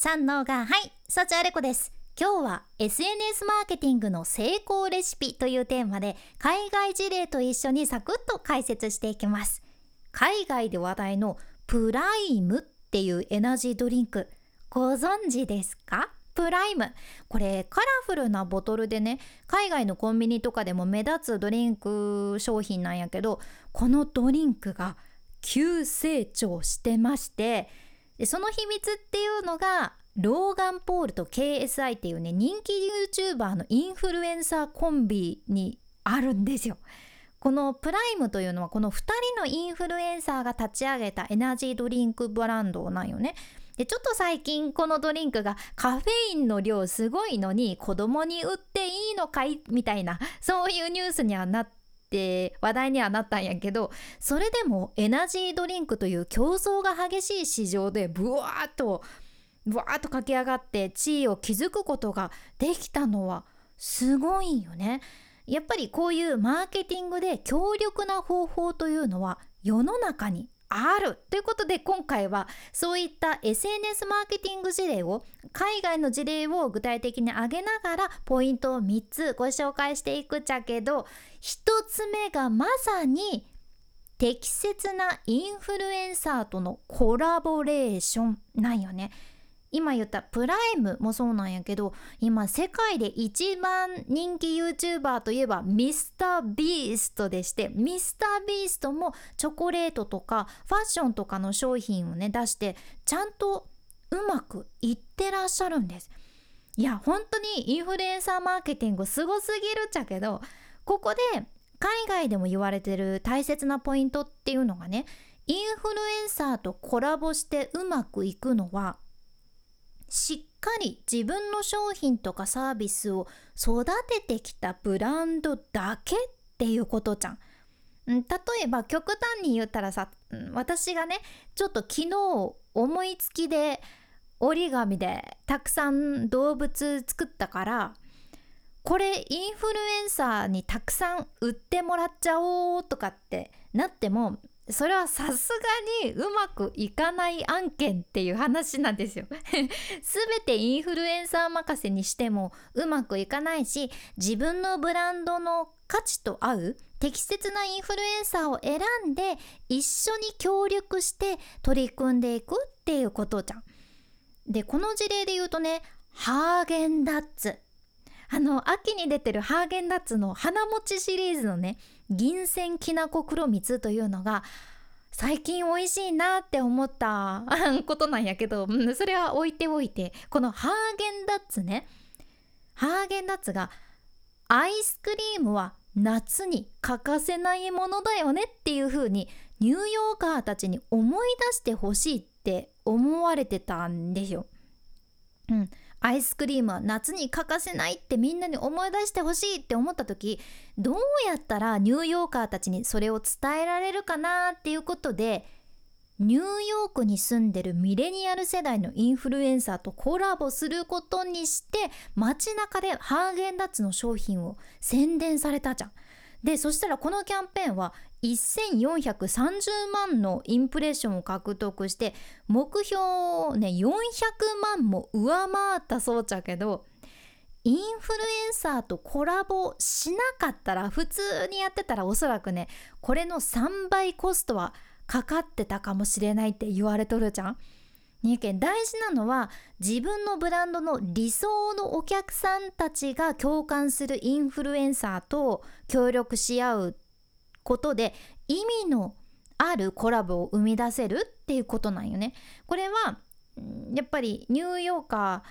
三能がはい幸あれ子です。今日は SNS マーケティングの成功レシピというテーマで海外事例と一緒にサクッと解説していきます。海外で話題のプライムっていうエナジードリンクご存知ですか？プライム。これカラフルなボトルでね海外のコンビニとかでも目立つドリンク商品なんやけどこのドリンクが急成長してましてでその秘密っていうのがローガン・ポールと KSI っていうね人気 YouTuber のインフルエンサーコンビにあるんですよ。このプライムというのはこの2人のインフルエンサーが立ち上げたエナジードリンクブランドなんよね。でちょっと最近このドリンクがカフェインの量すごいのに子供に売っていいのかい？みたいなそういうニュースにはなってて話題にはなったんやけどそれでもエナジードリンクという競争が激しい市場でブワーッとブワーッと駆け上がって地位を築くことができたのはすごいよね。やっぱりこういうマーケティングで強力な方法というのは世の中にあるということで今回はそういった SNS マーケティング事例を海外の事例を具体的に挙げながらポイントを3つご紹介していくっちゃけど1つ目がまさに適切なインフルエンサーとのコラボレーションなんよね。今言ったプライムもそうなんやけど今世界で一番人気 YouTuber といえばミスタービーストでしてミスタービーストもチョコレートとかファッションとかの商品をね出してちゃんとうまくいってらっしゃるんです。いや本当にインフルエンサーマーケティングすごすぎるっちゃけどここで海外でも言われてる大切なポイントっていうのがねインフルエンサーとコラボしてうまくいくのはしっかり自分の商品とかサービスを育ててきたブランドだけっていうことじゃん。例えば極端に言ったらさ私がねちょっと昨日思いつきで折り紙でたくさん動物作ったからこれインフルエンサーにたくさん売ってもらっちゃおうとかってなってもそれはさすがにうまくいかない案件っていう話なんですよ。すべてインフルエンサー任せにしてもうまくいかないし自分のブランドの価値と合う適切なインフルエンサーを選んで一緒に協力して取り組んでいくっていうことじゃん。でこの事例で言うとねハーゲンダッツあの秋に出てるハーゲンダッツの花餅シリーズのね銀線きなこ黒蜜というのが最近美味しいなって思った ことなんやけどそれは置いておいてこのハーゲンダッツねハーゲンダッツがアイスクリームは夏に欠かせないものだよねっていう風にニューヨーカーたちに思い出してほしいって思われてたんですよ。うん、アイスクリームは夏に欠かせないってみんなに思い出してほしいって思った時どうやったらニューヨーカーたちにそれを伝えられるかなっていうことでニューヨークに住んでるミレニアル世代のインフルエンサーとコラボすることにして街中でハーゲンダッツの商品を宣伝されたじゃん。でそしたらこのキャンペーンは1430万のインプレッションを獲得して目標をね400万も上回ったそうちゃけどインフルエンサーとコラボしなかったら普通にやってたらおそらくねこれの3倍コストはかかってたかもしれないって言われとるじゃん。三重県大事なのは自分のブランドの理想のお客さんたちが共感するインフルエンサーと協力し合うことで意味のあるコラボを生み出せるっていうことなんよね。これはやっぱりニューヨーカ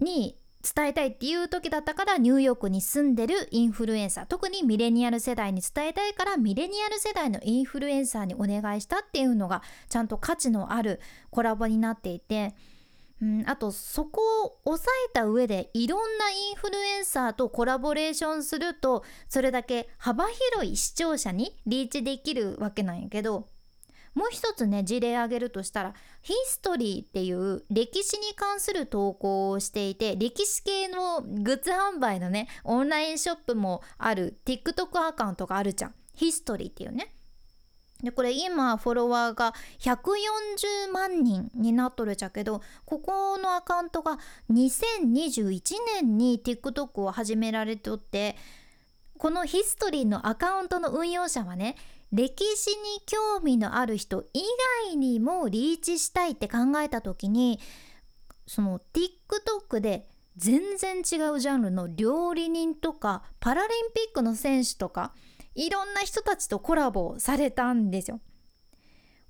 ーに伝えたいっていう時だったからニューヨークに住んでるインフルエンサー特にミレニアル世代に伝えたいからミレニアル世代のインフルエンサーにお願いしたっていうのがちゃんと価値のあるコラボになっていて、うん、あとそこを抑えた上でいろんなインフルエンサーとコラボレーションするとそれだけ幅広い視聴者にリーチできるわけなんやけどもう一つね事例挙げるとしたらヒストリーっていう歴史に関する投稿をしていて歴史系のグッズ販売のねオンラインショップもある。TikTok アカウントがあるじゃん。ヒストリーっていうね。でこれ今フォロワーが140万人になっとるじゃけどここのアカウントが2021年に TikTok を始められておってこのヒストリーのアカウントの運用者はね歴史に興味のある人以外にもリーチしたいって考えた時にその TikTok で全然違うジャンルの料理人とかパラリンピックの選手とかいろんな人たちとコラボされたんですよ。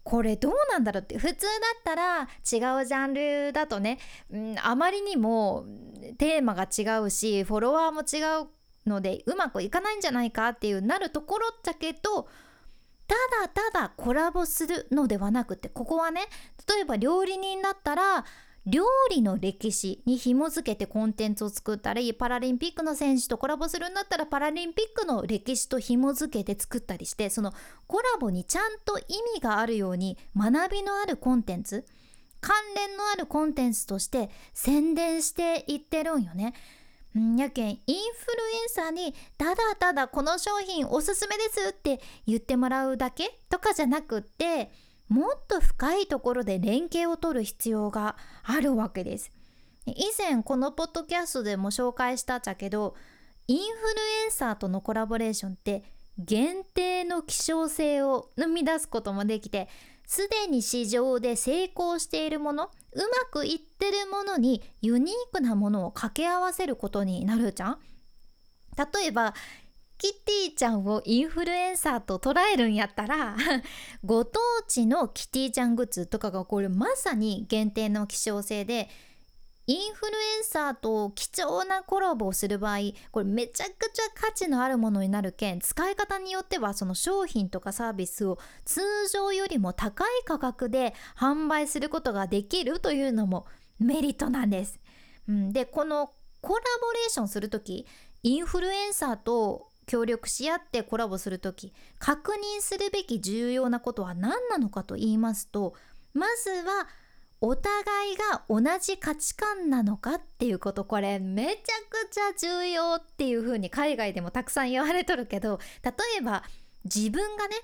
これどうなんだろうって普通だったら違うジャンルだとね、うん、あまりにもテーマが違うしフォロワーも違うのでうまくいかないんじゃないかっていうなるところだけどただただコラボするのではなくてここはね例えば料理人だったら料理の歴史に紐づけてコンテンツを作ったりパラリンピックの選手とコラボするんだったらパラリンピックの歴史と紐づけて作ったりしてそのコラボにちゃんと意味があるように学びのあるコンテンツ関連のあるコンテンツとして宣伝していってるんよね。んやけんインフルエンサーにただただこの商品おすすめですって言ってもらうだけとかじゃなくってもっと深いところで連携を取る必要があるわけです。以前このポッドキャストでも紹介したっちゃけどインフルエンサーとのコラボレーションって限定の希少性を生み出すこともできてすでに市場で成功しているものうまくいってるものにユニークなものを掛け合わせることになるじゃん。例えばキティちゃんをインフルエンサーと捉えるんやったら ご当地のキティちゃんグッズとかがこれまさに限定の希少性でインフルエンサーと貴重なコラボをする場合これめちゃくちゃ価値のあるものになるけん使い方によってはその商品とかサービスを通常よりも高い価格で販売することができるというのもメリットなんです。うん、でこのコラボレーションする時インフルエンサーと協力し合ってコラボする時確認するべき重要なことは何なのかと言いますとまずはお互いが同じ価値観なのかっていうことこれめちゃくちゃ重要っていう風に海外でもたくさん言われとるけど例えば自分がね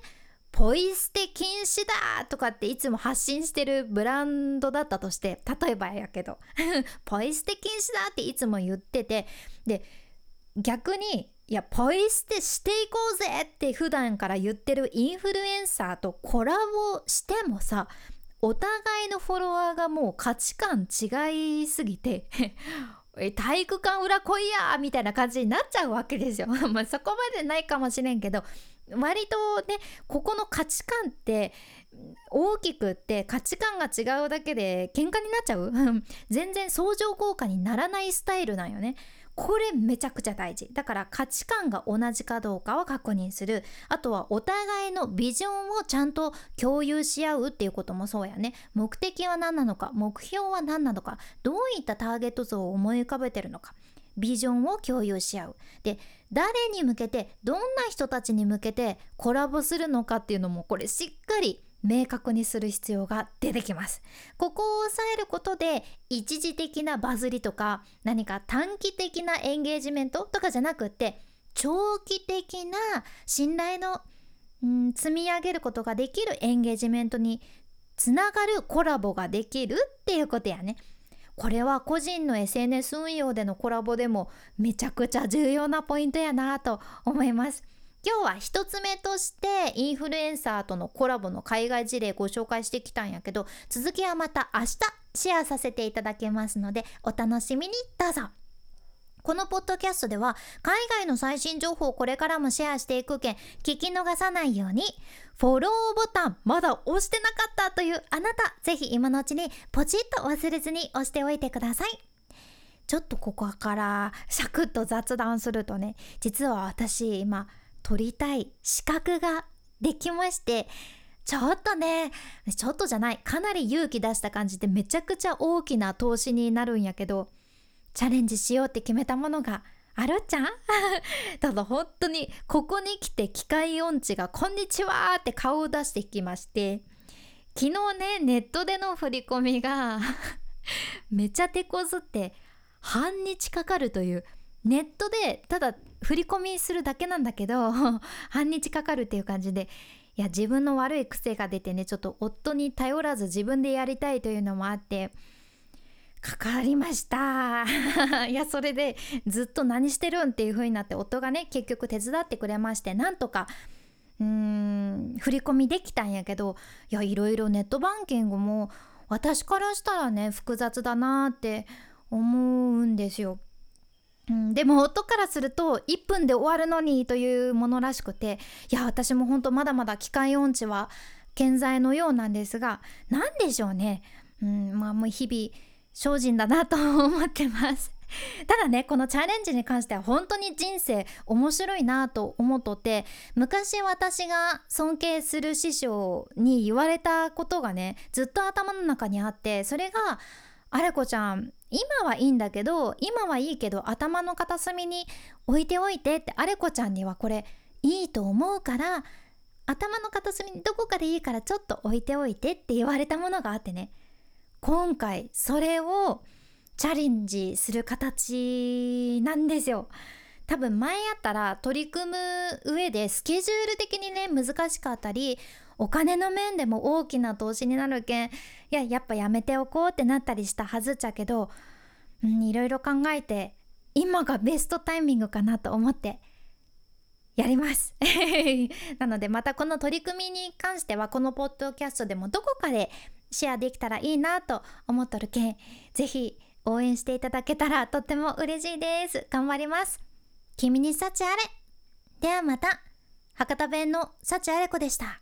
ポイ捨て禁止だとかっていつも発信してるブランドだったとして例えばやけど ポイ捨て禁止だっていつも言っててで逆にいやポイ捨てしていこうぜって普段から言ってるインフルエンサーとコラボしてもさお互いのフォロワーがもう価値観違いすぎて 体育館裏来いやみたいな感じになっちゃうわけですよ。まあそこまでないかもしれんけど割とねここの価値観って大きくって価値観が違うだけで喧嘩になっちゃう 全然相乗効果にならないスタイルなんよね。これめちゃくちゃ大事。だから価値観が同じかどうかを確認する。あとはお互いのビジョンをちゃんと共有し合うっていうこともそうやね。目的は何なのか目標は何なのかどういったターゲット像を思い浮かべてるのかビジョンを共有し合う。で誰に向けてどんな人たちに向けてコラボするのかっていうのもこれしっかり明確にする必要が出てきます。ここを押さえることで一時的なバズりとか何か短期的なエンゲージメントとかじゃなくって長期的な信頼の、うん、積み上げることができるエンゲージメントにつながるコラボができるっていうことやね。これは個人の SNS 運用でのコラボでもめちゃくちゃ重要なポイントやなと思います。今日は1つ目としてインフルエンサーとのコラボの海外事例ご紹介してきたんやけど続きはまた明日シェアさせていただけますのでお楽しみにどうぞ。このポッドキャストでは海外の最新情報をこれからもシェアしていくけん聞き逃さないようにフォローボタンまだ押してなかったというあなたぜひ今のうちにポチッと忘れずに押しておいてください。ちょっとここからサクッと雑談するとね実は私今取りたい資格ができましてちょっとねちょっとじゃないかなり勇気出した感じでめちゃくちゃ大きな投資になるんやけどチャレンジしようって決めたものがあるじゃん？ただ本当にここに来て機械音痴が「こんにちは」って顔を出してきまして昨日ねネットでの振り込みが めちゃ手こずって半日かかるというネットでただ振り込みするだけなんだけど 半日かかるっていう感じでいや自分の悪い癖が出てねちょっと夫に頼らず自分でやりたいというのもあってかかりました いやそれでずっと何してるんっていう風になって夫がね結局手伝ってくれましてなんとかうーん振り込みできたんやけどいやいろいろネットバンキングも私からしたらね複雑だなって思うんですよ。でも夫からすると1分で終わるのにというものらしくていや私も本当まだまだ機械音痴は健在のようなんですが何でしょうね、うん、まあもう日々精進だなと思ってます。ただねこのチャレンジに関しては本当に人生面白いなと思っとって昔私が尊敬する師匠に言われたことがねずっと頭の中にあってそれが「あれこちゃん今はいいんだけど今はいいけど頭の片隅に置いておいて」ってあれこちゃんにはこれいいと思うから頭の片隅にどこかでいいからちょっと置いておいてって言われたものがあってね今回それをチャレンジする形なんですよ。多分前やったら取り組む上でスケジュール的にね難しかったりお金の面でも大きな投資になるけんいややっぱやめておこうってなったりしたはずっちゃけど、うん、いろいろ考えて今がベストタイミングかなと思ってやります。なのでまたこの取り組みに関してはこのポッドキャストでもどこかでシェアできたらいいなと思っとるけんぜひ応援していただけたらとっても嬉しいです。頑張ります。君に幸あれ。ではまた。博多弁の幸あれ子でした。